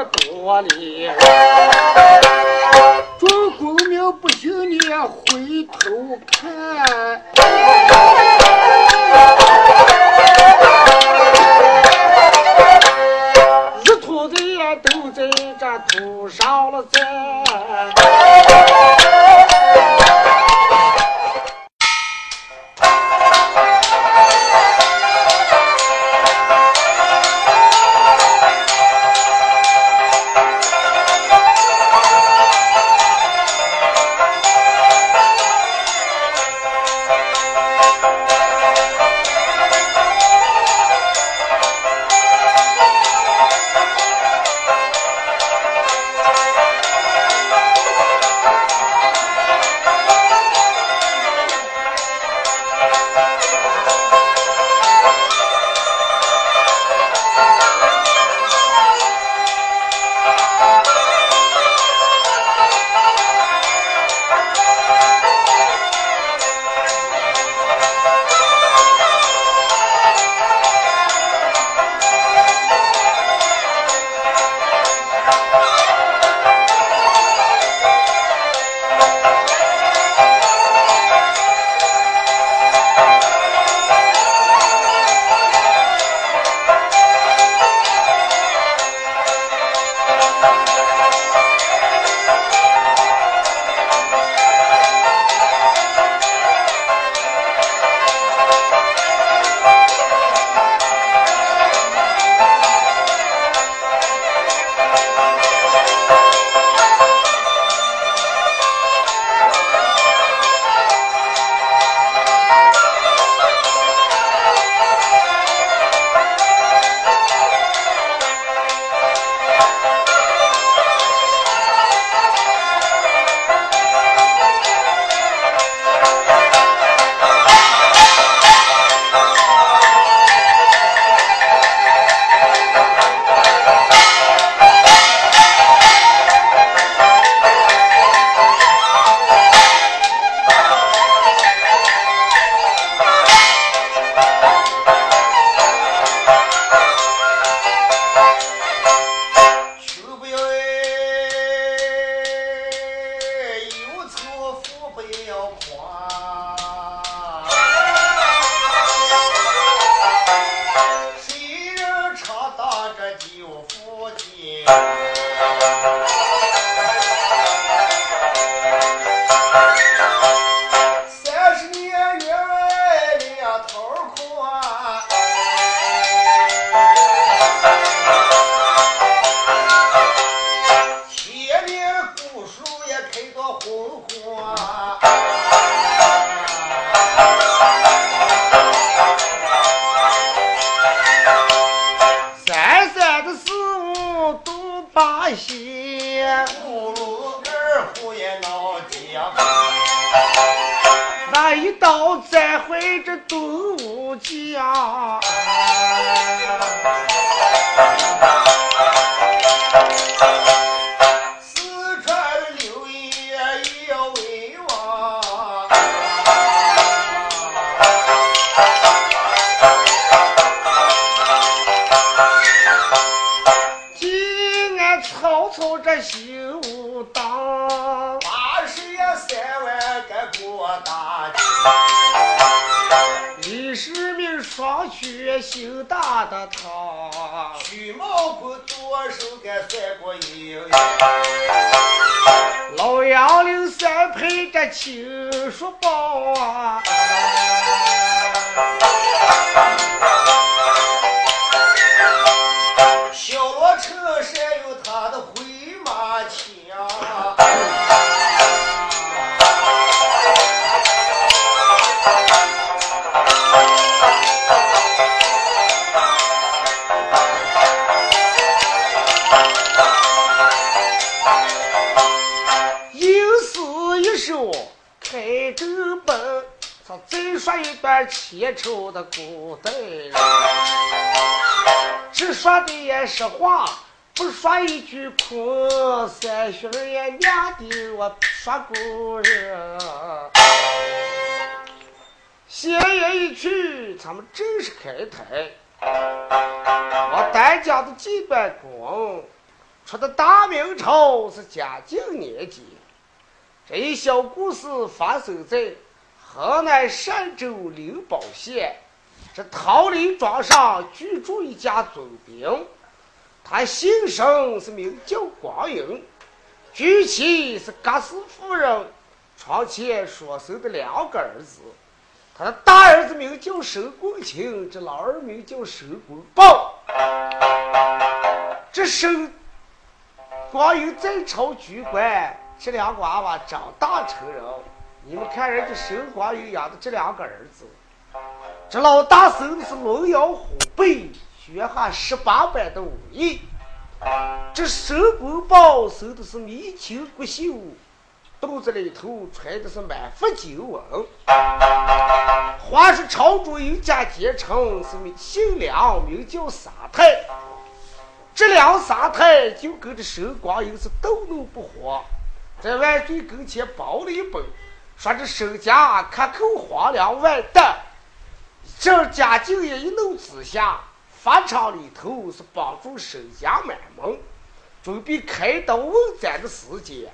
这多年，陪这秦叔宝啊，说一段千愁的古代人，只说的也是话，不说一句空。三旬儿也娘的我说故人，闲言一曲，咱们正式开台。我单讲的几段功。出的大明朝是嘉靖年间，这一小故事发生在河南单州灵宝县。这桃林庄上居住一家总兵，他姓沈，是名叫光英，娶妻是葛氏夫人，床前所生的两个儿子。他的大儿子名叫沈公卿，这老二名叫沈公豹。这沈光有在朝居官，这两个娃娃长大成人。你们看人家沈光有养的这两个儿子，这老大生的是龙腰虎背，学下十八般的武艺；这沈公豹生的是眉清骨秀，肚子里头揣的是满腹经文。话说朝中有家奸臣，是名姓梁，名叫三太。这两三太就跟着沈光英是斗怒不和，在万岁跟前报了一本，说这沈家克扣皇粮万担。这嘉靖也一怒之下，法场里头是帮助沈家满门，准备开刀问斩的时间。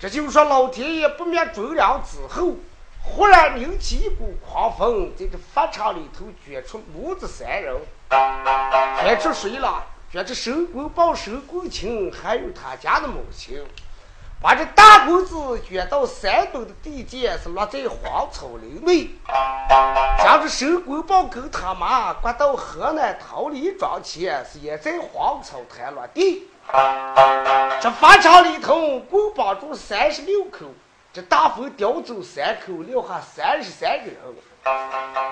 这就说老天爷不灭忠良之后，忽然引起一股狂风，在这法场里头卷出母子三人，卷出谁了？卷这沈公豹、沈公卿，还有他家的母亲，把这大公子卷到山东的地界，是落在荒草林内，将这沈公豹跟他妈刮到河南桃李庄前，是也在荒草滩落地。这法场里头共绑住三十六口，这大风叼走三口，留下三十三个人。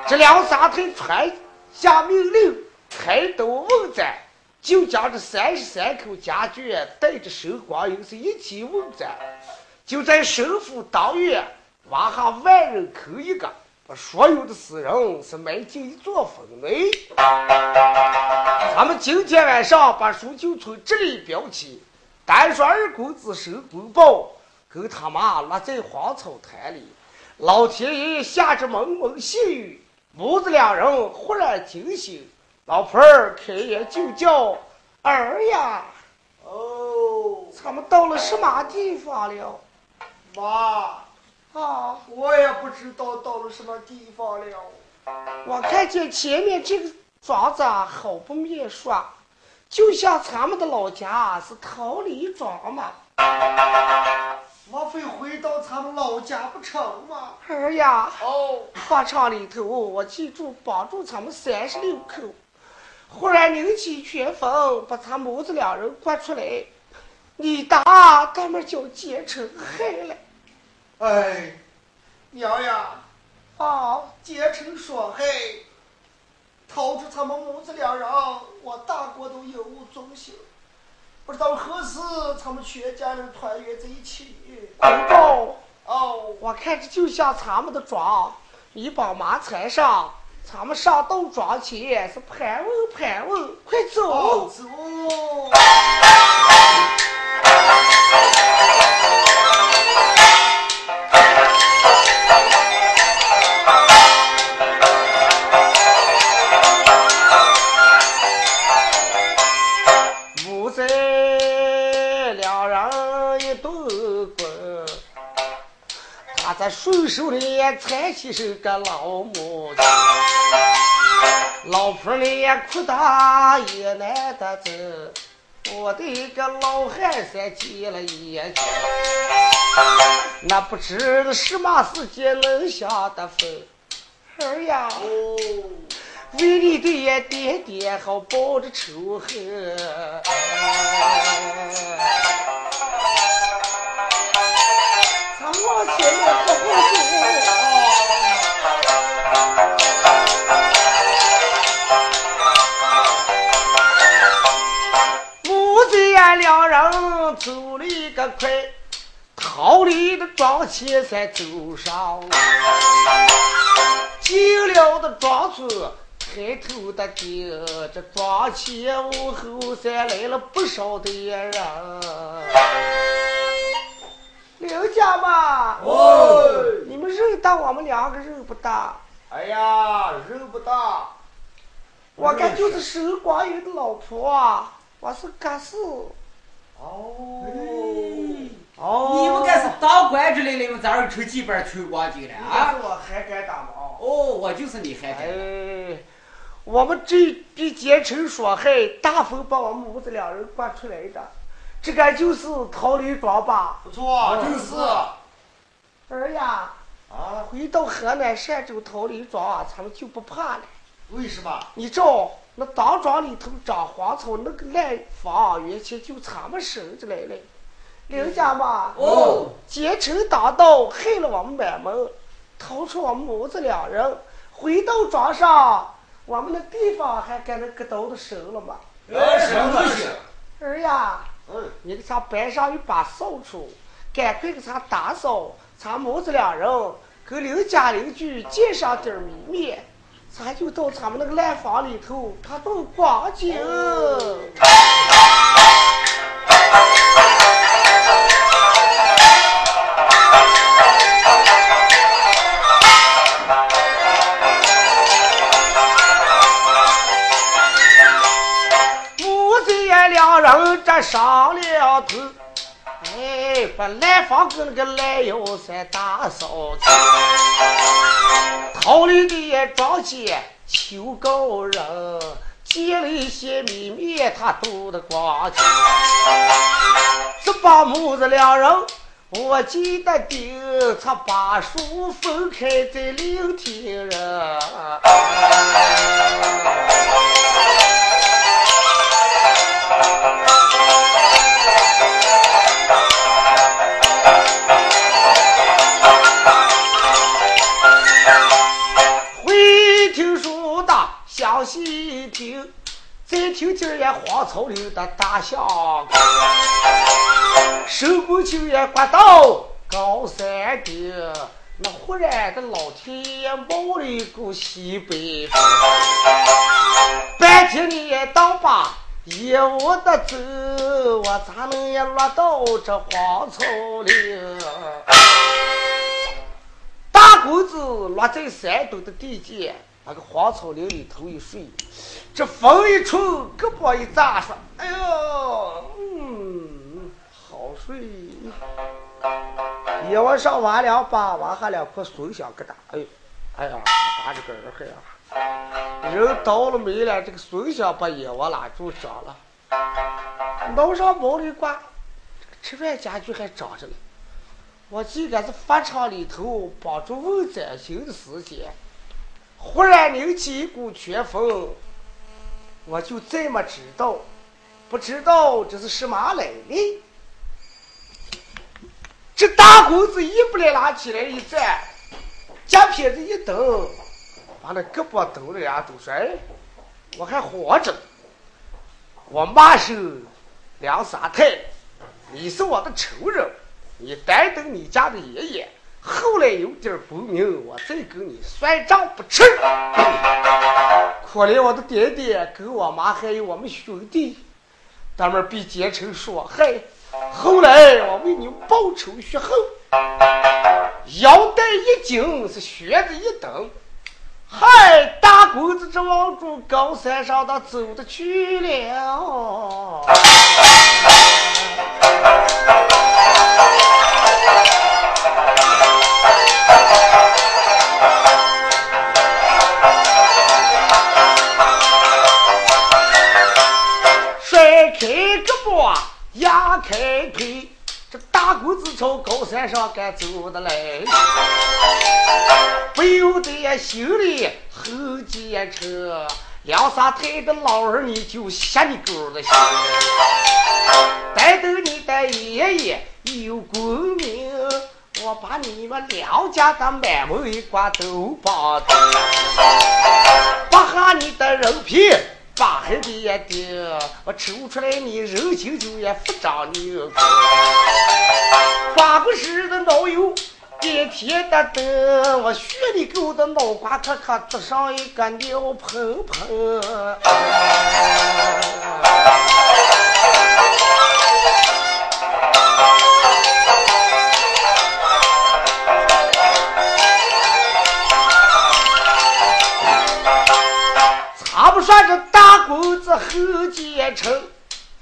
这两三太传下命令，开刀问斩。就将这三十三口家眷带着沈光英是一起问斩，就在沈府当院挖下万人坑一个，把所有的死人是埋进一座坟内。咱们今天晚上把书就从这里标起，单说二公子沈公豹跟他妈落在荒草滩里，老天爷下着蒙蒙细雨，母子两人忽然惊醒。老婆儿开眼就叫儿呀！哦，咱们到了什么地方了？妈，啊，我也不知道到了什么地方了。我看见前面这个庄子啊好不面熟，就像咱们的老家是桃李庄嘛。莫非回到咱们老家不成吗？儿呀，哦，法场里头我记住帮助咱们三十六口。忽然拧起旋风，把他母子两人刮出来。你打他们就结成害了。哎，娘呀，啊，结成双害，逃出他们母子两人，我大国都有无踪形。不知道何时他们全家人团圆在一起。公豹，哦，我看着就像咱们的庄，你把马踩上，咱们上豆庄前是盘问盘问，快走！走。母子两人一对滚，他在顺手里搀起是个老母亲，老婆你也哭得也难得走。我的一个老汉三见了眼睛，那不知什么时间能下得分。儿呀，哦，为你的爹爹好报着仇恨。咱往前面快，逃离的庄前才走上。进了的庄村，抬头的盯这庄前屋后山来了不少的人。刘家嘛，哦，你们认得我们两个认不得？哎呀，认不大。我看就是守寡人的老婆啊，我是干事。哦，哦你们该是当官之类的，你们咋儿抽几本吹光景了啊？啊？我还敢打毛？哦，我就是你还敢。哎，我们这比奸臣所害，大风把我们母子两人刮出来的，这个就是桃李庄吧？不错，就是。儿呀，啊，回到河南单州桃李庄啊，咱们就不怕了。为什么？你照那当庄里头长荒草，那个烂房原先就咱们生着来了。刘家嘛，哦，奸臣当道，害了我们满门，逃出我们母子两人，回到庄上，我们的地方还跟那个刀子生了吗？呃，什么是？儿呀，嗯，你给咱搬上一把扫帚，赶快给咱打扫，咱母子两人跟刘家邻居见上点儿米面，咱就到咱们那个烂房里头，他都光景。母子两人这上了头，把烂房跟那个烂腰山打扫去。桃李的庄前求高人，借了一些米面，他都得光去。这把母子两人，我记得定，他把书分开在聆听人。详细听，再听听也荒草里的大象歌，手工球也刮到高山顶。那忽然的老天爷冒了一股西北风，半天你也当把也我的走，我咋能也落到这荒草里？大公子落在山东的地界，那个荒草林里头一睡，这风一吹，胳膊一扎，说：“哎呦，嗯，好睡。”夜晚上完两把，挖下两块松香疙瘩，哎呦，哎呀，把这个人还呀，人倒了霉了，这个松香把野窝拉住长了，楼上毛里挂，这个吃饭家具还长着呢。我记得是法场里头帮助问斩刑的时间，忽然拧起一股旋风，我就这么知道，不知道这是什么来历。这大公子一不来拉起来一站，夹片子一蹬，把那胳膊抖了俩都说：“，我还活着。我妈是梁三太，你是我的仇人。”你单等你家的爷爷，后来有点不明，我再跟你算账不迟。可怜我的爹爹跟我妈还有我们兄弟，他们被奸臣说嗨。后来我为你报仇雪恨，腰带一紧是靴子一蹬，嗨，大公子这往住高山上他走的去了。压开腿，这大公子从高山上赶走的来，不由得心里后奸臣，两三太的老儿你就吓你狗的心，待等你的爷爷有功名，我把你们两家的满门一挂都绑定，扒下你的人皮。把黑的也顶，我抽出来你人心就也不长牛。发过时的老友，一天的灯，我学你狗的脑瓜壳壳子上一个尿盆盆。后奸臣，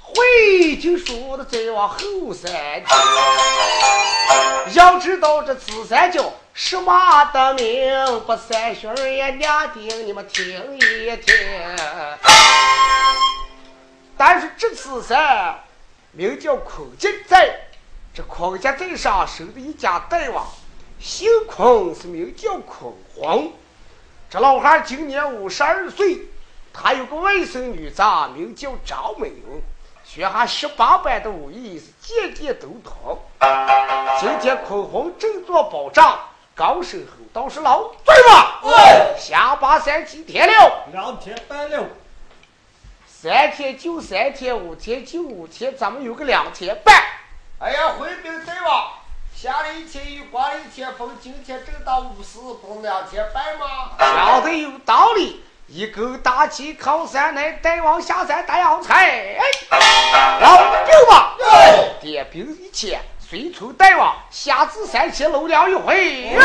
会就说的再往后三天。要知道这紫三角是马的名，不三旬也两丁，你们听一听。但是这次噻，名叫孔家寨，这孔家寨上生的一家大王，姓孔，是名叫孔黄。这老汉今年五十二岁。他有个外甥女子，名叫张美云，学下十八般的武艺，是件件都通。今天坤红正做保障，高声吼道：“是老醉吧？下巴三七天了？两天半了。三天就三天，五天就五天，咱们有个两天半。哎呀，回兵在望，下了一天雨，刮了一天风，今天正当午时，不两天半吗？讲的有道理。一根大旗靠山来，大王下山打洋菜。哎，老兵吧，点兵一千，随从大王下至山前楼梁一回。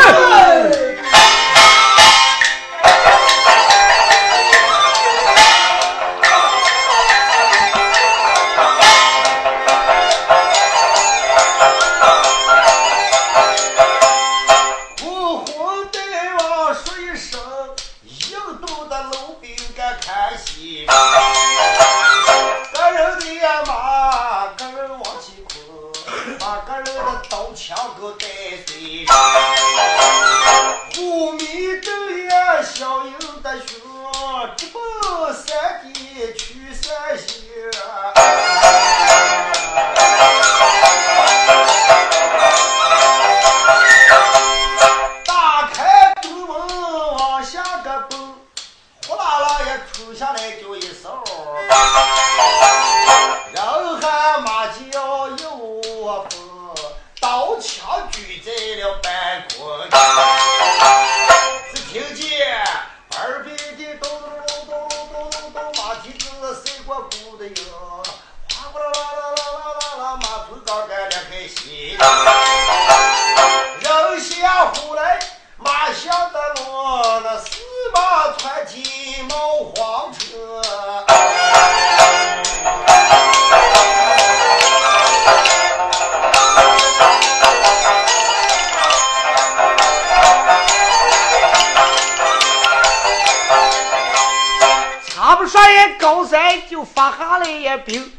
兵，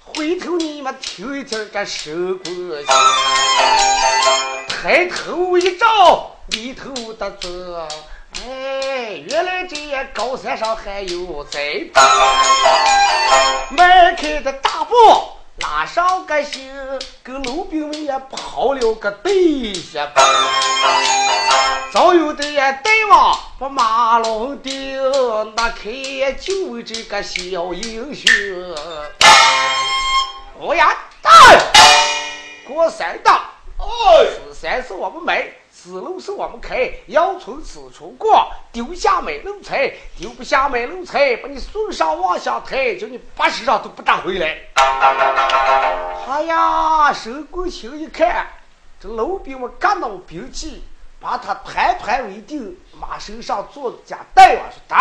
回头你们听一听这收过去，抬头一照，里头的字，哎，原来这高山上还有贼，迈开的大步，拉上个心，跟老兵们也跑了个对下步，早有的呀，大王把马龙钉，那开就为这个小英雄。我呀大过山的，哎，此山是我们买，此路是我们开，要从此处过。丢下美奴财，丢不下美奴财，把你送上望乡台，叫你八十上都不打回来。哎呀，沈国清一看，这老兵们干到兵器，把他团团围定，马身上坐家大王说：“带，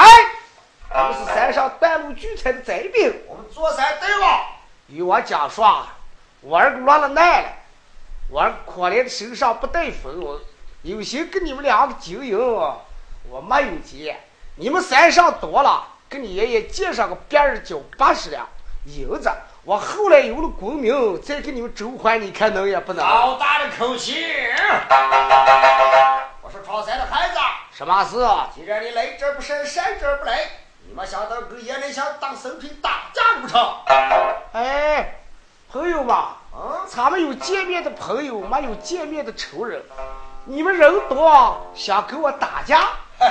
我们是山上半路聚财的贼兵，我们坐山大王。”与我讲说，我儿落了难了，我可怜的身上不带风，有心跟你们两个经营，我没有钱。你们山上多了，给你爷爷借上个别人交八十两银子。我后来有了功名，再给你们周还，你看能也不能？好大的口气！我说朝山的孩子，什么事？既然你来这不善，善这不来，你们想到跟爷来想当生平打架不成？哎，朋友们，嗯，咱们有见面的朋友，没有见面的仇人。你们人多，想跟我打架？嘿，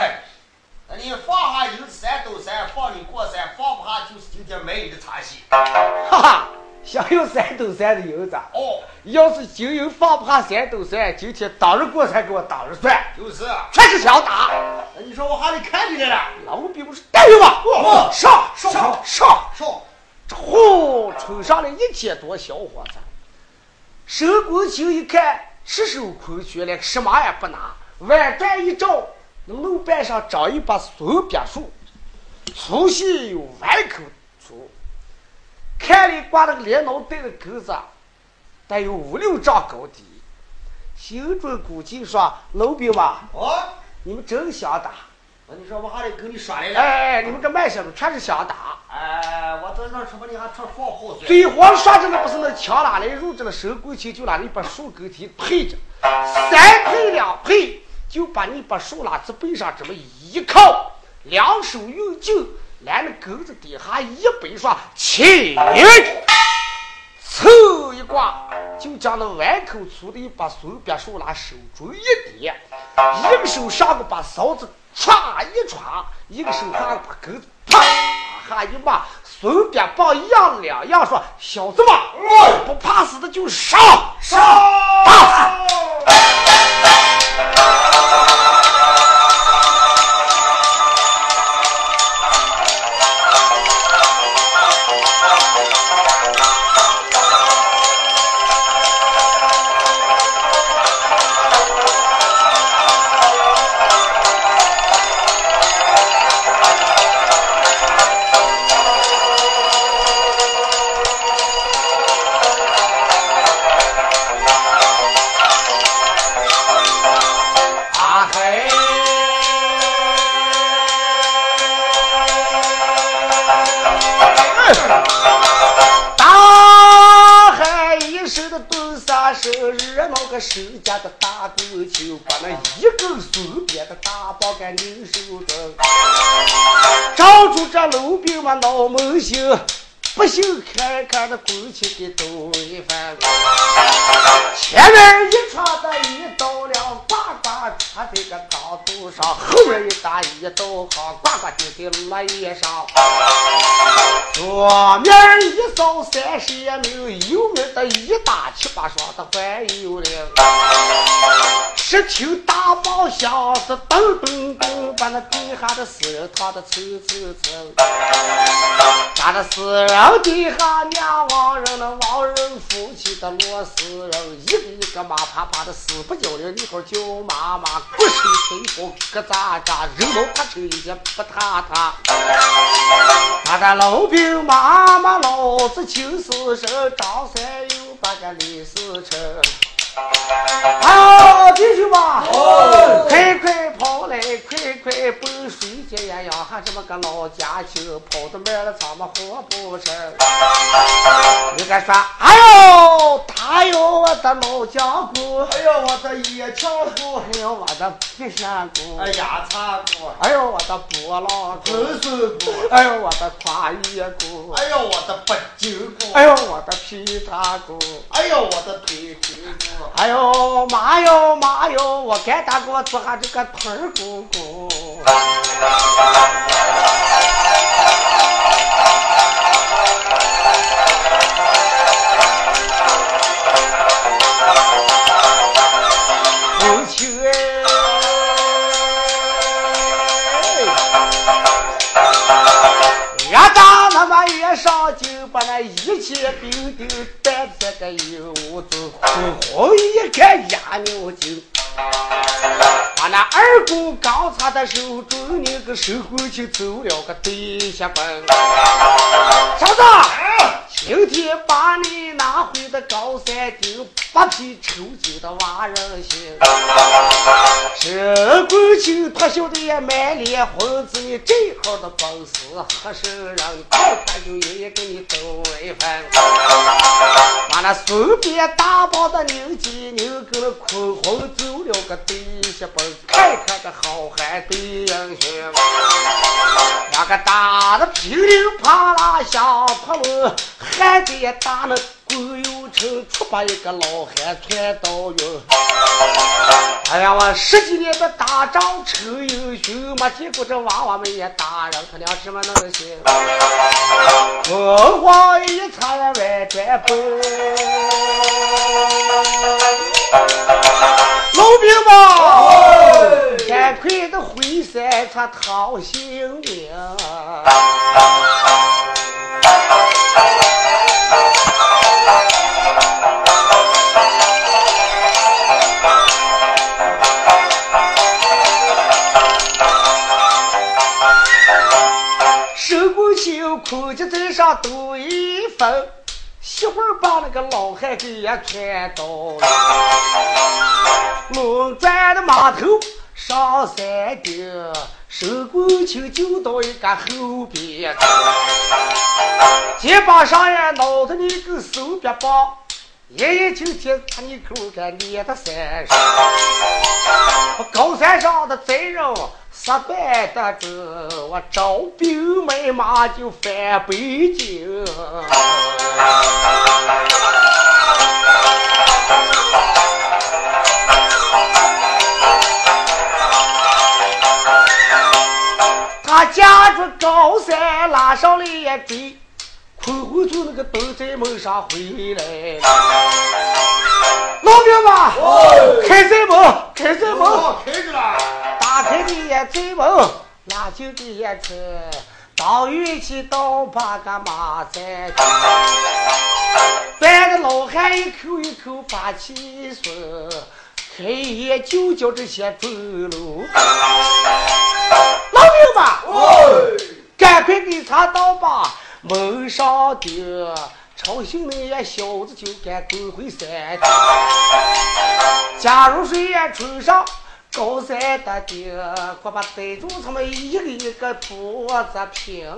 那你放下有山斗山，放你过山，放不下就是今天没你的茶席。哈哈，想用三斗山的银子。哦，要是金银放不下三斗山，今天当日过山给我当日算，就是。全是想打。那你说我还得看你来了。老兵不是带着吧？哦上上上上！说，这呼冲上来一千多小伙子。沈国清一看，赤手空拳，连什么也不拿，弯转一照，那路板上长一把松柏树，粗细有碗口粗，看里挂那个连脑带的钩子，得有五六丈高低。心中估计说：“老兵们，哦，你们真想打？那你说我还得跟你耍来了。哎哎，你们这卖小子全是想打。”哎，我在那什么，你还穿放炮嘴？嘴黄说着那不是那枪哪来入着了手过去就拿了一把树根提配着，三配两配，就把你把树拉子背上这么一靠，两手用劲，来那钩子底下一背说起，凑一挂，就将那碗口粗的一把松柏树拿手中一点，一个手上个把勺子歘一歘，一个手下把钩子啪哈一骂，松柏棒一样两样说：“小子嘛，不怕死的就上上！啊蹲下身，热闹个手家的大公球，把那一根松边的大包给拧手中，照住这老兵们闹门心，不信看看那过去的抖一番。前面一串的一呱插在个高头上，后面一打一道行，呱呱就在落叶声。左面一扫三十也命，右面的一打七八双的还有灵。只听大棒响是噔噔噔，把那地下的死人烫得蹭蹭蹭。咱的死人底下两亡人，那亡人夫妻的落死人，一个一个骂啪啪的死不叫人，一会儿叫妈妈，不是吹风咯喳喳，人毛啪成一些不塌塌。他的老兵妈妈老子亲死神，张三又把个李四成。好，弟兄们，快快跑来，快快奔水姐呀呀！还这么个老家亲，跑得慢了，咱们活不成。你该说，哎呦，大哟，我的老将军，哎呦，我的野枪姑，哎呦，我的皮山姑，哎呀，茶姑，哎呦，我的波浪鼓，纯手鼓，哎呦，我的跨越姑，哎呦，我的北京姑，哎呦，我的皮叉姑。哎呦，我的腿腿鼓，哎呦妈哟妈哟，我该打给我做下这个盆儿鼓鼓。不高插的手中，那个手过去走了个对下奔。小子，今天把你拿回的高山顶，八匹抽筋的挖人心。这过去他晓得也满脸红子，你这号的本事合适人，快快就爷爷给你多一份。把那随便打包的牛筋牛跟那捆红走了个对下奔。看看这好汉对英雄，那个打的噼里啪啦响破门，还得打那鬼有城，出把一个老汉窜到云。哎呀，我十几年的打仗成英雄，没见过这娃娃们也打人，他娘怎么能行？文化一擦呀外转奔，老兵们，赶快的回山他讨性命。上多一分，媳妇儿把那个老汉给也看到了。龙转的码头上山顶，手过袖就到一个后边，肩膀上呀挠着你个手别棒。爷爷今天把你口干捏到山上，高山上的贼人失败的子，我招兵买马就返北京。他驾着高山拉上了一追。坤坤从那个东寨门上回来了，老兵们，开寨门，开寨门，开着了。打开的也寨门，拉进的也车，到运气到把个马在去，半个老汉一口一口把气说，开眼就叫这些走路，老兵们，赶快给他倒吧。门上钉，朝廷那些小子就敢滚回山去。假如水也冲上高山的顶，快把逮住他们一个一个脖子平。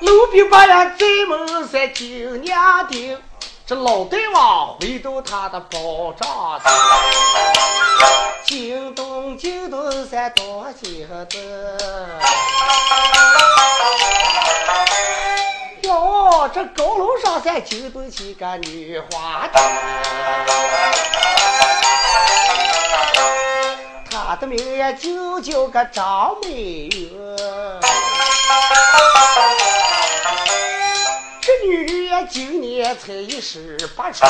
路兵把呀寨门山紧娘钉。这老大王回到他的宝帐子，惊动惊动山多惊的。哟，这高楼上山惊动起个女花子，她的名也就叫个张美玉。女呀，今年才一十八岁，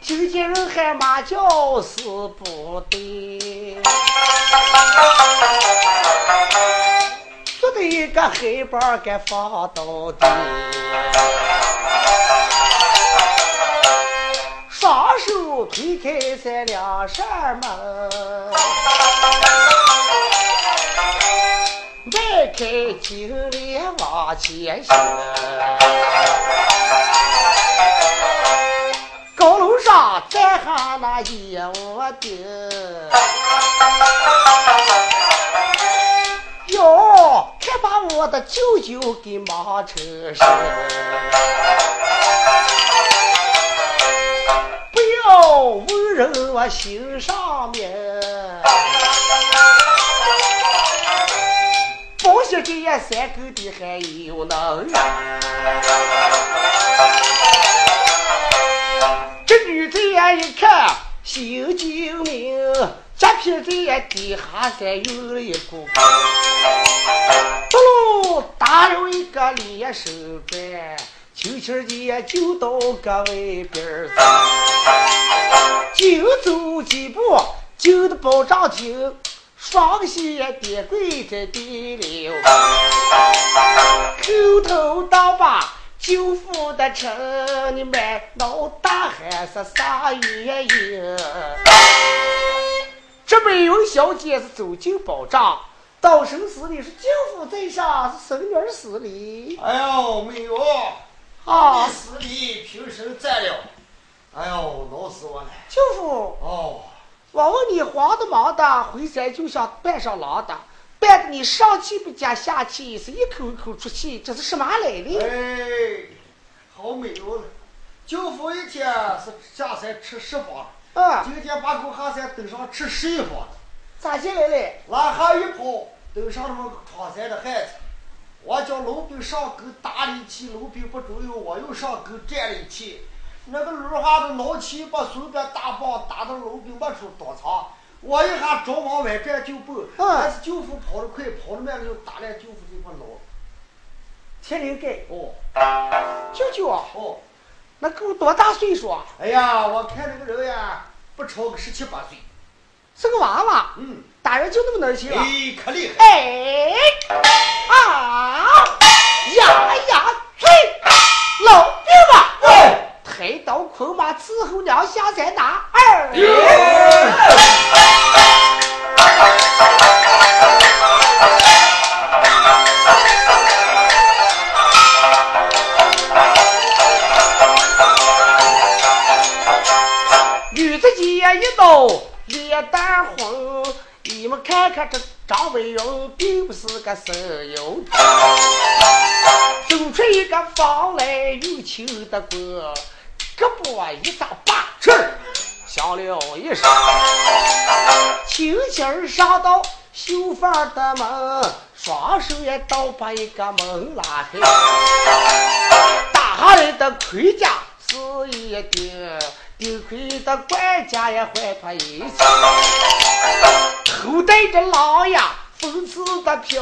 听见人喊马叫是不对，做的一个黑板给放到底，双手推开三两扇门。迈开金莲往前行，高楼上站下那一屋顶，哟，看把我的舅舅给忙成神，不要问人我心上面。这三狗的还有能人，这女子眼一看心精明，这片子也底下再有了一股，嘟噜打了一个连手转，轻轻的就到个外边儿，就走几步，就的保障厅，双膝跌跪在地里，口头道把舅父的称，你们老大还是啥原因？这美容小姐是走进保障。道生死里是舅父在上，是孙女死里。哎呦，没有，啊，死里平生在了。哎呦，恼死我了。舅父，哦，我问你，黄的忙的回山就像扮上狼的，扮的你上气不接下气，是一口一口出气，这是什么来历？哎，好没有了。舅父一天是下山吃十方，嗯，今天把狗下山登上吃十一方，咋进来的？拉下一跑。登上那么个闯山的汉子，我叫老兵上沟打了一气，老兵不中用，我又上沟站力气。那个楼下的老七把随便大棒打到楼兵没处躲藏，我一下着往外转就奔，但是舅父跑得快，跑得慢了就打来舅父这块脑。天灵盖哦，舅舅啊，哦，那狗多大岁数啊？哎呀，我看那个人呀，不超个十七八岁。是个娃娃，嗯，打人就那么能行啊？哎，可厉害！哎，啊，呀呀，嘿，老兵吧，哎，抬刀捆马伺候娘下山打二。女子姐一刀。脸蛋红，你们看看这张伟荣，并不是个省油的，走出一个房来又轻的过，胳膊一撒把去，响了一声，轻轻上到绣房的门，双手也倒把一个门拉开，打下来的盔甲是一顶。顶盔的管家也换他一件，头戴着狼牙风刺的飘，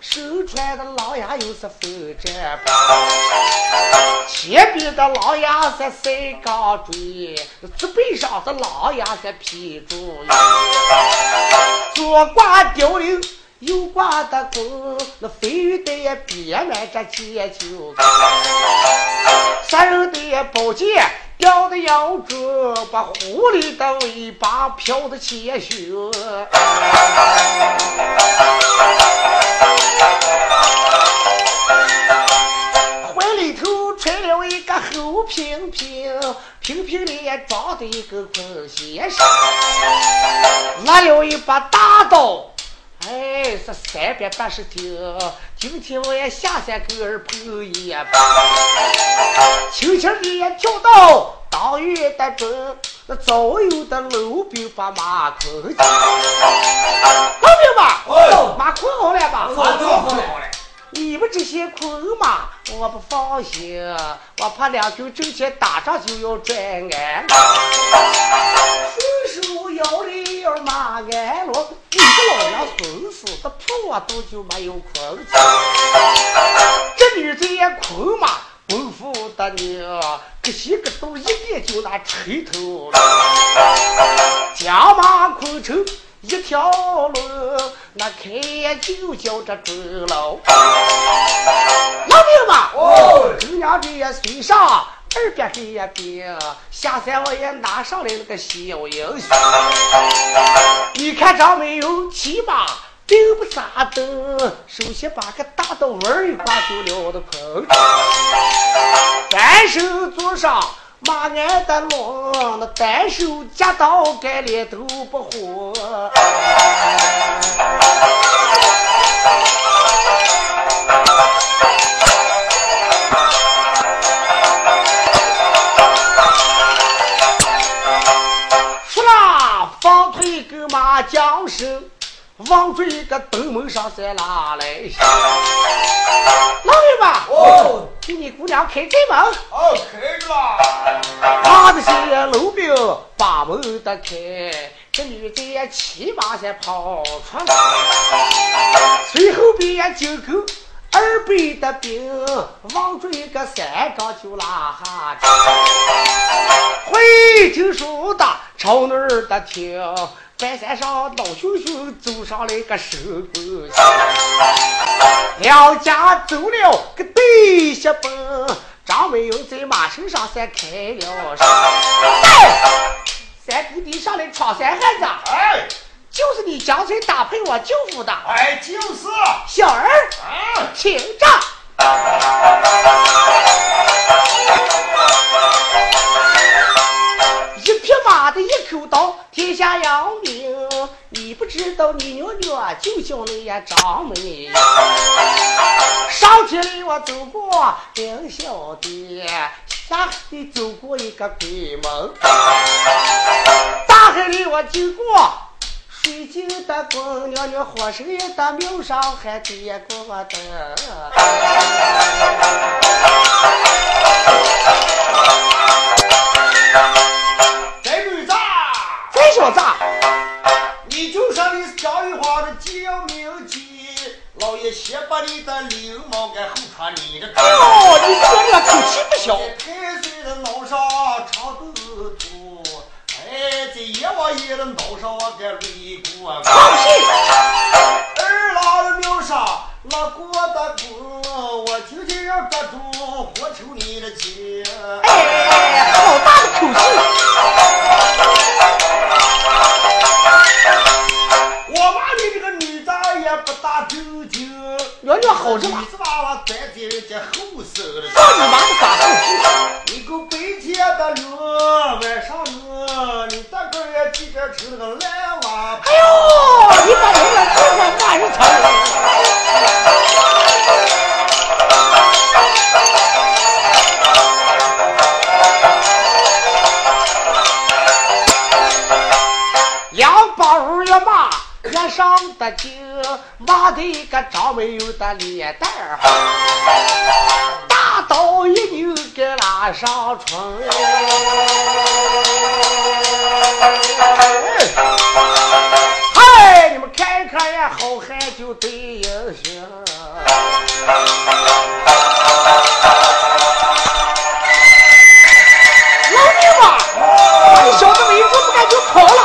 手穿的狼牙又是风战袍，前边的狼牙是三钢锥，这背上是狼牙是劈竹，左挂雕翎，右挂的弓，那飞鱼的别满这剑球，杀人的宝剑。吊的腰中，把狐狸的尾巴飘的前胸，怀里头揣了一个猴平平，平平脸装的一个坤先生，拿了一把大刀。哎，是三百八十九。今天我也下山跟儿碰一把，轻轻的也跳到当院的中，那早有的老兵把马捆起。老兵吧，马捆好了吧？好了，好了，好了。你们这些捆马，我不放心，我怕两军阵前打仗就要转鞍。顺手摇铃儿马鞍落，你个老娘孙子，这破肚就没有捆起。这女子也捆马，功夫的呢，可惜个都一眼就那垂头了，将马捆成。一条龙，那开就叫这钟楼。老兵嘛，哦，这娘这随上二边这一兵，下山我也拿上来那个小英雄。你看张没有骑马，并不咋的，首先把个大刀纹一挂就了我的棚，单手坐上。马鞍的龙，那单手夹刀杆，脸都不红。说啦，放腿跟马缰绳，往这一个东门上再拉来。老爷们，哦，给你姑娘开开门。哦，开着了。他的些老兵把门的开，这女的骑马才跑出来，随后边金狗二百的兵望着一个三岗就拉下去。回听书的朝那儿的听，半山上老熊熊走上来个手工两家走了个对下奔，张文勇在马身上才开了声。三姑地上来闯三汉子，哎，就是你江村打配我舅父的哎，就是，小儿，啊，请着。一匹马的一口刀，天下扬名。你不知道，你娘娘就叫你呀张梅。上天里我走过凌霄殿，下海里走过一个鬼门，大海里我经过水晶的宫，娘娘火神的庙上还点过灯。这小子，你就说你是江玉华的金明吉，老爷先把你的翎毛给后穿你的装。哦，你这个口气不小。太岁的脑上长豆土，哎，在阎王爷的脑上我给擂过。放屁！二郎的庙上拉过的功，我今天要抓住活抽你的筋。哎，好大的口气！好着呢女，子娃娃站在人家后手了。放你妈的打后屁！你个白天的热，晚上热，你大个也记着吃那个烂娃。哎呦，你把人家这个骂人疼。两包也骂，也上得劲，骂的一个张没有的脸蛋儿，大刀一扭给拉上床。嗨，你们看看呀，好汉就对英雄。老牛啊，把小子围住，不敢就跑了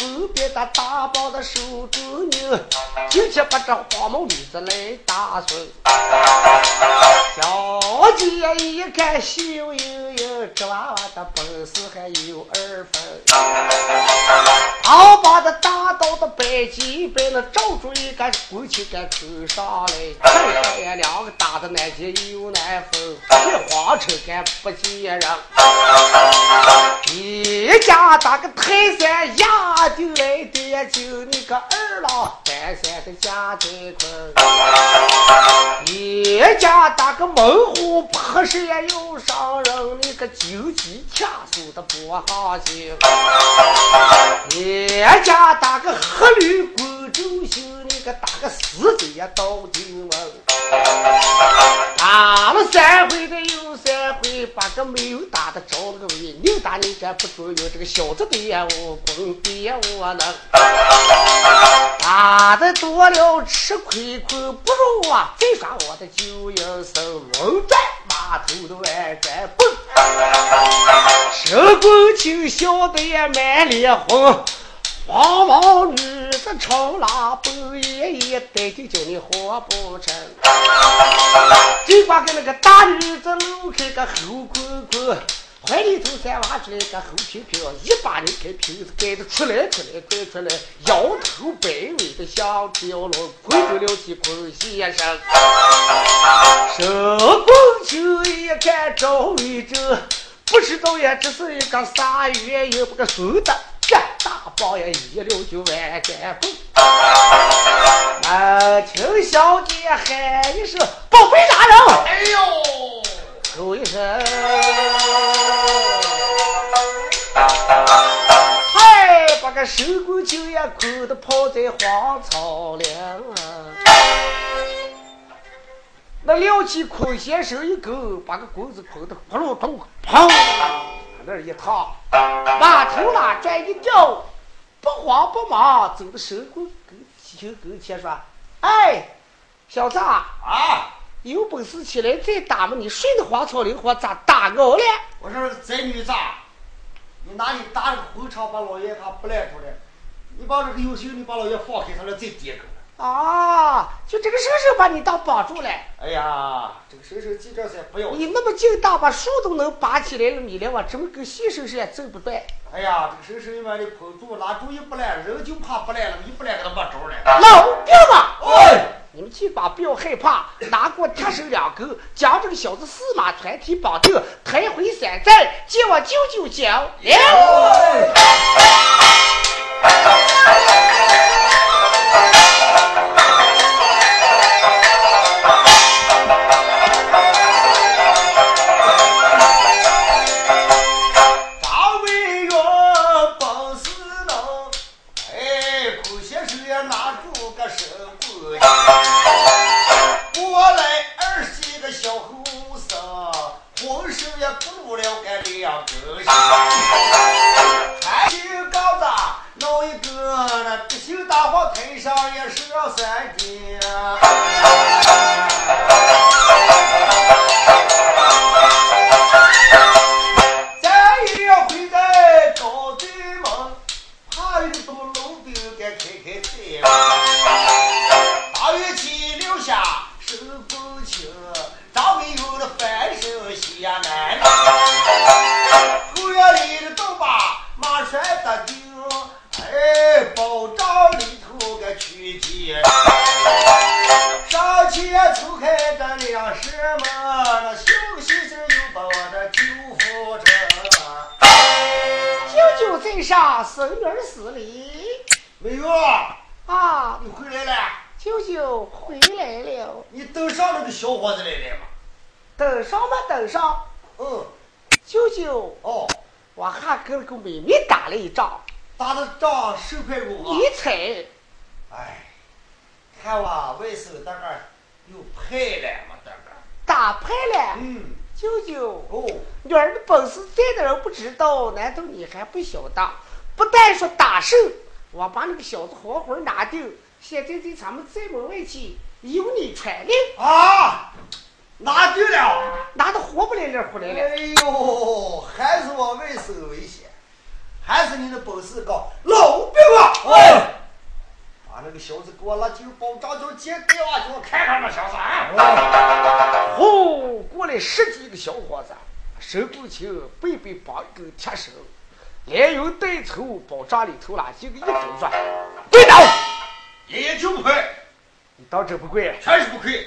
后边的大包的手中牛，今天把这黄毛女子来打孙。小姐一看秀盈这娃娃的本事还有二分。熬把的大刀的白几百那照住一个过去给扣上来，看看呀两个打的难见又难分，这皇城敢不见人。一家打个泰山压丢来的，就你个二郎三三的贾在坤。一家打个猛虎扑山又上人，你个九级掐手的不好行。一家打个黑驴滚周秀，你个打个死贼呀到金门。打了三回的又三回，把个没有打的找了个位，你打你这不准用这个小子对呀我滚别我能。打的多了吃亏亏，不如啊再耍我的九阴神，龙转马头的外转蹦。手工青笑的也满脸红。黄毛女子朝拉半夜夜，逮就叫你活不成。就把给那个大女子露开个后滚滚，怀里头三挖出来个后平平，一把人开瓶子盖的出来出来快出来，摇头摆尾的像条龙，困住了几坤先生。手工就一看赵瑞正，不知道呀，这是一个啥原因，不个熟的这大报也一溜就万干蹦。啊，听小姐喊一声“宝贝大人”，哎呦，吼一声，嗨，把个手工酒也哭得泡在荒草岭啊！那撩起空先生一勾，把个棍子碰得咕噜咚，砰，那一躺，把头拉转一掉，不慌不忙走到手工跟酒跟前说：“哎，小子，啊，有本事起来再打嘛！你睡得花草林花咋打我了？我说这女子，啊，你哪里打这个后场把老爷他不赖住了？你把这个有心，你把老爷放开，他来再跌狗了。啊，就这个身手把你当绑住了。哎呀，这个身手记这些不要。你那么劲大，把树都能拔起来了，你连我这么个细手也走不断。哎呀，这个身手一般的捧住，拿主意不赖，人就怕不赖了，一不赖给他没招了。老兵啊！哎，你们去吧不要害怕，拿过铁手两根，将这个小子司马团体绑定，抬回山寨，见我舅舅讲。道，难道你还不晓得？不但说打胜，我把那个小子活活拿定，现在在咱们寨门外去，由你传令，啊，拿定了。拿的活不来了，活来了。哎呦，还是我外甥危险，还是你的本事高，老兵啊！哎，把那个小子给我拉进包扎脚接给我，给我看看那小子啊！呼，过来十几个小伙子，手不轻，背背绑一根铁绳，连油带抽，包扎里头啦，就个一抖说：“跪倒！爷爷就不亏，你当真不跪？全是不亏。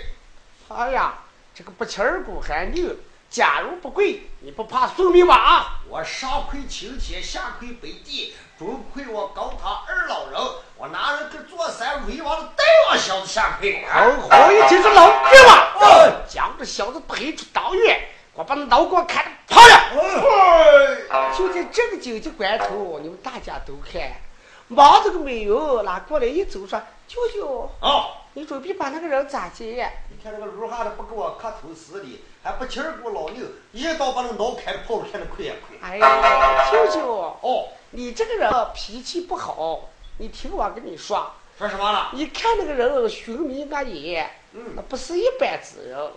哎呀，这个不亲儿骨还牛，假如不跪，你不怕送命吗？啊！我上亏青天，下亏北地，中亏我高堂二老人，我拿人跟坐山为王的大王小子下亏。好好一听这老兵啊，哎将这小子推出当院，我把那脑瓜砍得跑了。哎，就在这个紧急关头，你们大家都看，忙这个美容拉过来一走说：“舅舅，哦，你准备把那个人咋接？你看那个路下的不给我磕头施礼，还不亲儿给我老六，一刀把那脑砍跑了，看着亏也亏。哎呀，舅舅，哦，你这个人脾气不好，你听我跟你说，说什么了？你看那个人寻迷恶眼，嗯那不是一般之人，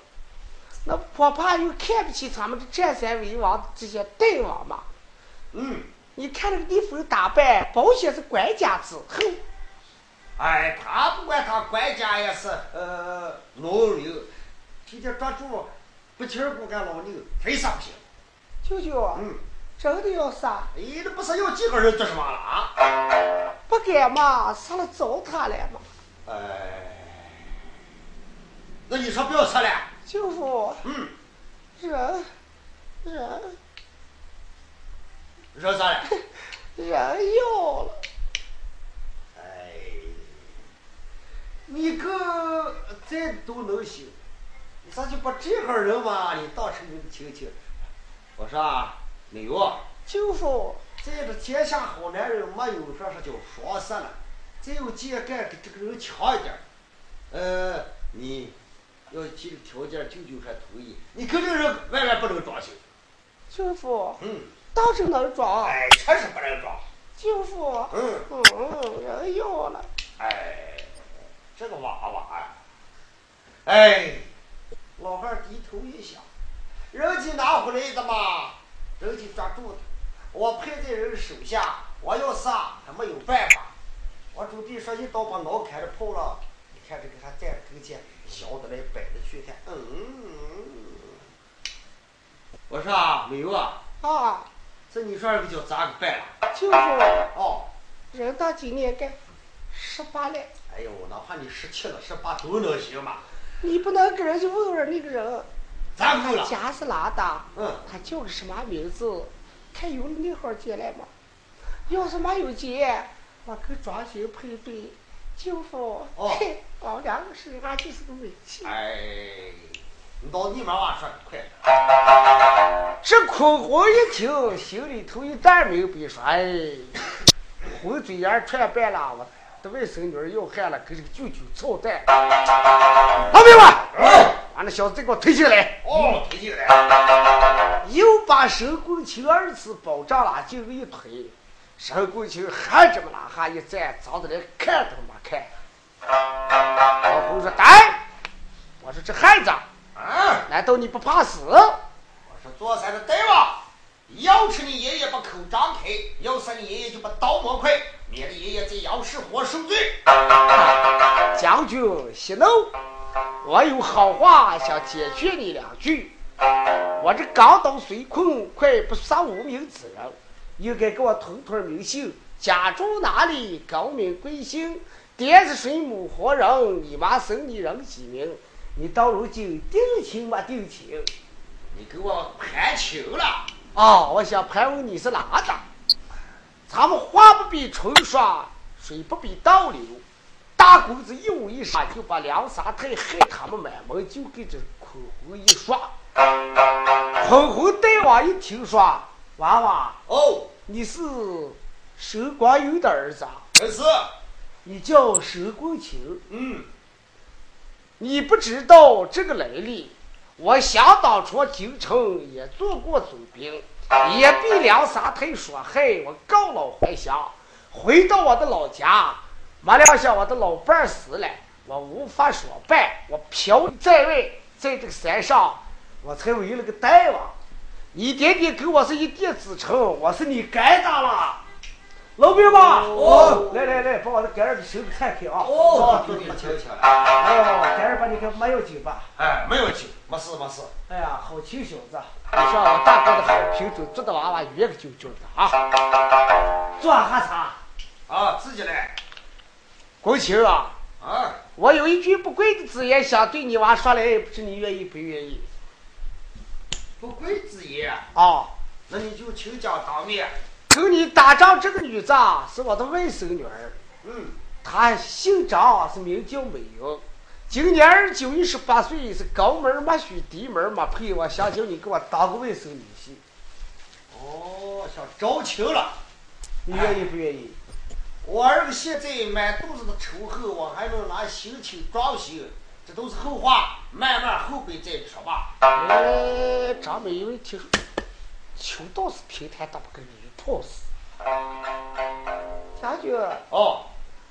那恐怕又看不起咱们这占山为王这些大王嘛。嗯，你看那个地方打扮，保险是官家之后，哎，他不管他官家也是呃农牛，天天抓住不亲儿不干老牛，他也上不行。舅舅，嗯，真的要杀，哎，那不是有几个人做什么了啊？不敢嘛，杀了糟蹋了嘛。哎，那你说不要杀了？舅父，嗯，人，人，人咋了？人要了。哎，你哥再都能行，你咋就把这号人嘛，你当成你的亲戚？我说啊，没有啊。舅父，这个天下好男人没有，说是叫双色了。再有，借干跟这个人强一点。呃，你。要提的条件，舅舅还同意。你跟这个人万万不能装修。舅父，嗯，倒是能装。哎，确实不能装。舅父，嗯，嗯，人要了。哎，这个娃娃呀，哎，老汉儿低头一想，人家拿回来的嘛，人家抓住的，我派在人手下，我要杀还没有办法。我准备说一刀把脑砍了泡了，你看这个还站着跟前，小的来摆着去看。嗯，我说啊，没有啊，啊，这你说这个叫咋个办了？就是，哦，人到今年该十八了，哎呦，哪怕你十七了、十八都能行嘛？你不能给人家问问那个人，咋问了？家是哪的？嗯，他叫个什么名字？看有那号进来吗？要是没有进，我跟庄心配对。舅父，哦 嘿，我们两个身上就是个美气。哎，你到你妈话说的快。这孔红一听，心里头一担明白，说：“哎，红嘴眼儿串半拉，我的外甥女儿要害了，跟这个舅舅操蛋。”老兵们，把那小子再给我推进来！哦，推进来。又把申公卿二次保障拉进一推，申公卿还这么拉下一站，长得连看都没看。老公说：“呆，我说这孩子，啊，难道你不怕死？”我说做三的大王，要吃你爷爷把口张开，要是你爷爷就把刀磨快，免得爷爷在阳世活受罪。将军息怒，我有好话想解决你两句。我这刚到水困，快不杀无名之人，应该给我通通名姓，家住哪里，高名贵姓，爹是谁母何人，你妈生你人几名？你到如今定亲没定亲？你给我盘球了。哦，我想盘问你是哪的？咱们话不比春说，水不比倒流。大公子一五一十就把梁三太害他们满门，就给这坤红一刷，孔红大王一听说，娃娃，哦，你是沈光友的儿子啊，真是。你叫沈公卿，嗯，你不知道这个来历。我想当初京城也做过总兵，也被梁三太所害，我告老还乡，回到我的老家，没料想我的老伴儿死了，我无法说办，我漂在外，在这个山上，我才为了个大王。你爹爹给我是一点子成，我是你该当了。老兵们，哦来来来，把我的杆儿给手给摊开啊！哦，兄弟们听清了。哎呦，杆儿把你给没有紧吧？哎，没有酒，没事没事。哎呀，好亲小子！你像我大哥的好品种，做的娃娃圆个啾啾的啊！做哈茶，啊，自己来。公卿啊，啊，我有一句不贵的字眼想对你娃说来，不知你愿意不愿意？不贵之言，啊，那你就请讲当面。跟你打仗这个女子啊，是我的外甥女儿，嗯，她姓张，是名叫美英。今年二九一十八岁，是高门没娶，低门没配。我想请你给我当个外甥女婿，哦，想招亲了。你愿意不愿意？我儿子现在满肚子的仇恨，我还能拿心情装行，这都是后话，慢慢后边再说吧。哎，张美英一听说，求道是平台打不跟驴炮似。将军，哦，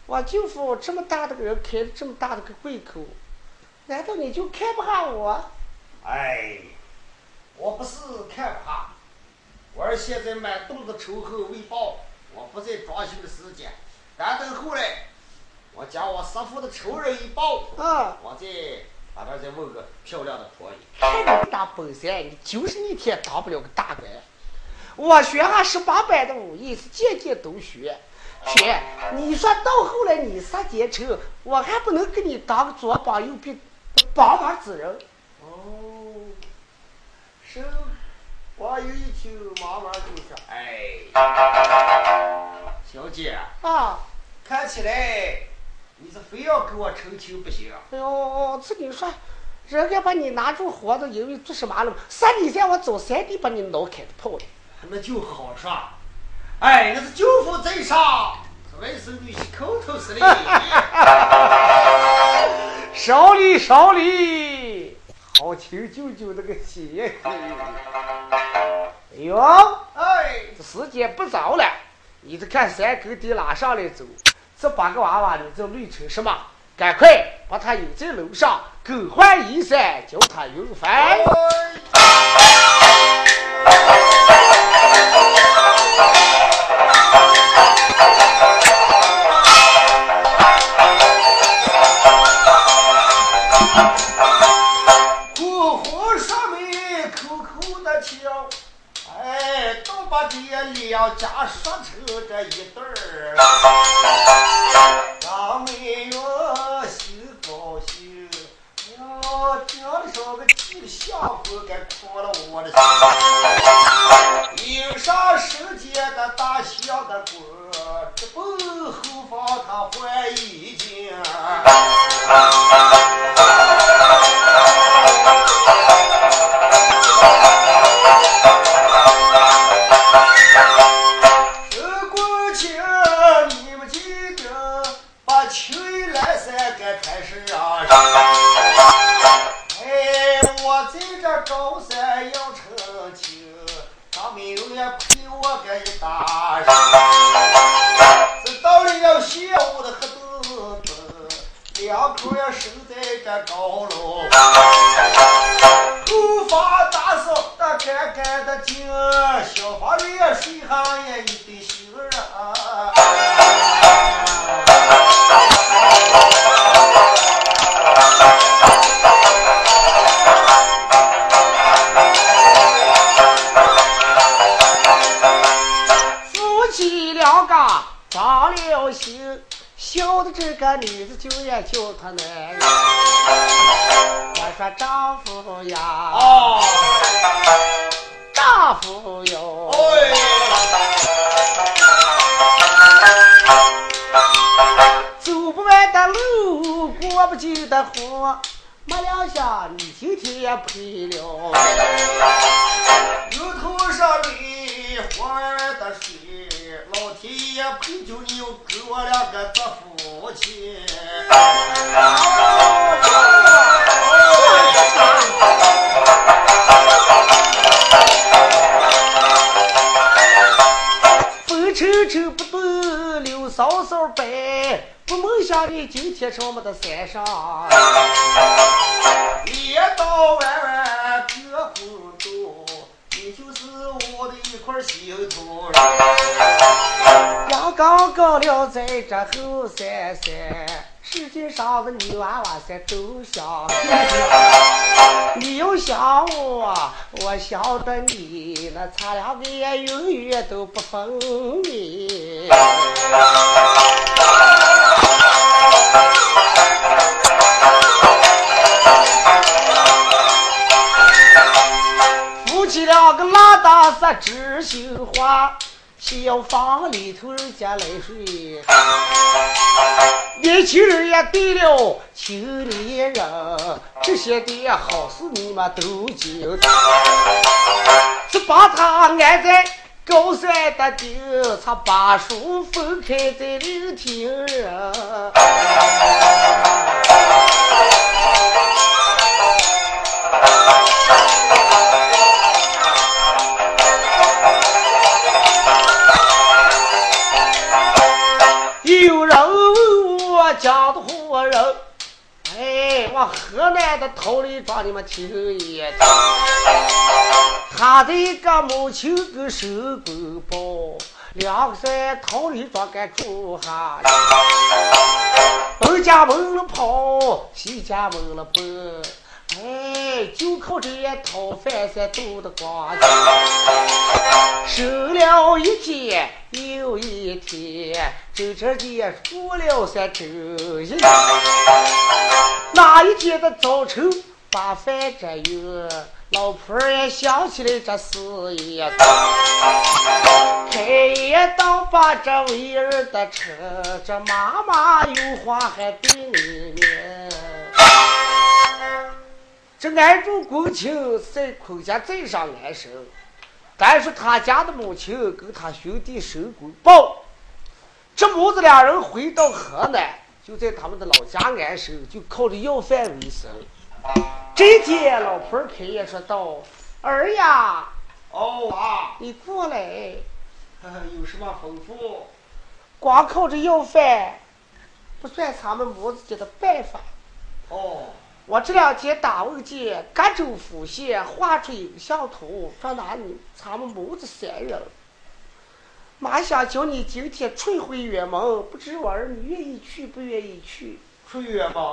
我舅父这么大的个人开了这么大的个胃口，难道你就看不下我？哎，我不是看不下，我是现在满肚子仇恨未报，我不在装修的时间，等等后来，我将我师傅的仇人一报，啊，我再把他再问个漂亮的婆姨。看你这大本事，你就是一天当不了个大官。我学下十八般的武艺，是件件都学。天，你说到后来你杀奸臣，我还不能给你当个左膀右臂、帮忙之人？哦，是，我有一听，妈妈就说：“哎，小姐，啊，看起来你是非要给我成亲不行？啊哎呦，这你说，人家把你拿住活着，因为做什么了？三年前我走三地把你脑开的泡的。那就好说。哎，那是舅父在上，外甥女婿口头是的。少礼少礼，好亲舅舅那个亲。哎呦，哎，这时间不早了，你这看山沟地拉上来走，这八个娃娃你就累成什么？赶快把他引在楼上，更换衣衫，叫他用饭。女子就也叫他男人。我说丈夫呀，哦，丈夫哟，走不完的路，过不尽的河，没两下你今天也赔了。牛头上泪，花儿的水，老天爷陪救你，给我两个做夫妻。风抽抽不动，柳梢梢摆，不梦想你今天上我的山上。一到弯弯各混动，你就是我的一块心头了。阳刚刚了在这后山山，世界上的女娃娃咱都想看。你又想我，我想着你，那咱俩个也永远都不分离。知心话，小房里头人家来睡，年轻人也对了青年人，这些的好事你们都记得。只把他安在高山的顶，他把书分开在聆听人。问我家的活人，哎，往河南的头里庄你们听一听，他的一个母亲跟手工包，两个在头里庄该住下，东家门了跑，西家门了奔。哎，就靠这讨饭才渡的光景，守了一天又一天，就这的过了三周一年。那一天的早晨，把饭这有，老婆也想起来这事一道，开一道把这为儿的车，这妈妈有话还对你念。这安住公卿在孔家镇上安生，但是他家的母亲跟他兄弟收归报，这母子两人回到河南，就在他们的老家安生，就靠着要饭为生。这天，老婆儿开言说道：“儿呀，哦啊，你过来，有什么吩咐？光靠着要饭，不算咱们母子家的办法。哦，我这两天打问见各州府县画出影像图，说哪里咱们母子三人。妈想叫你今天春回远门，不知我儿你愿意去不愿意去？出远门？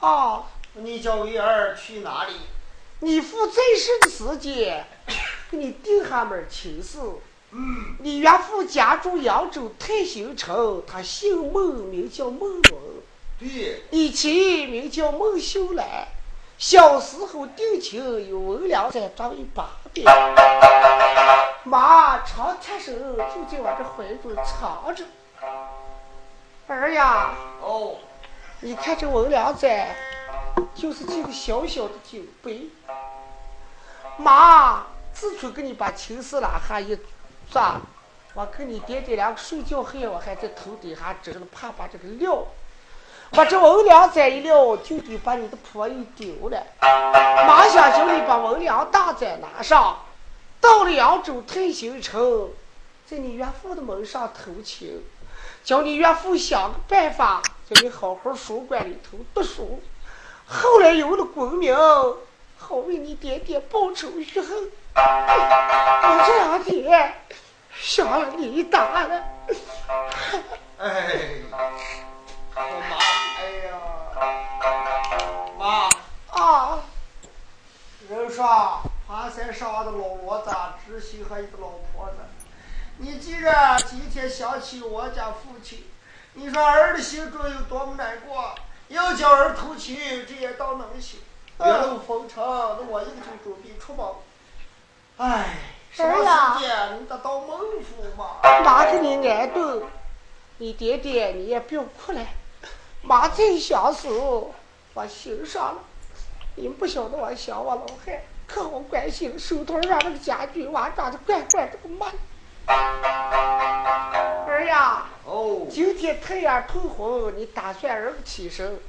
啊，你叫玉儿去哪里？你父在世的时间，给你定下门亲事。嗯，你岳父家住扬州泰兴城，他姓孟，名叫孟伦。对，以前名叫孟秀兰。小时候定情有文良在当一把柄，妈常贴手就在我这怀中藏着。儿呀，哦，你看这文良在，就是这个小小的酒杯。妈，自从给你把情丝拉下一抓，我跟你爹爹两个睡觉黑，我还在头底下整了，怕把这个撂。把这文良宰一撂，就得把你的婆姨丢了。妈想叫你把文良大宰拿上，到了扬州太行城，在你岳父的门上投亲，叫你岳父想个办法，叫你好好书馆里头读书。后来有了功名，好为你爹爹报仇雪恨。我这两天想了你一大了。哎，我妈，哎呀，妈，啊，人说爬山上的老骡子只稀罕一个老婆子。你既然今天想起我家父亲，你说儿的心中有多么难过？要叫儿投亲，这也倒能行。月露风尘，那我一个就准备出门。哎，什么时间能得到孟府嘛？妈给你安顿，你爹爹你也不要哭了。妈再想死，我心上了。你们不晓得我想我老汉，可好关心手头上那个家具娃长得怪怪这个慢。儿呀，哦，今天太阳透红，你打算儿个起身。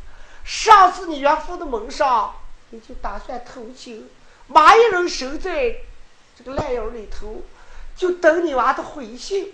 上次你岳父的门上，你就打算偷情。马一人守在这个烂窑里头，就等你娃的回信。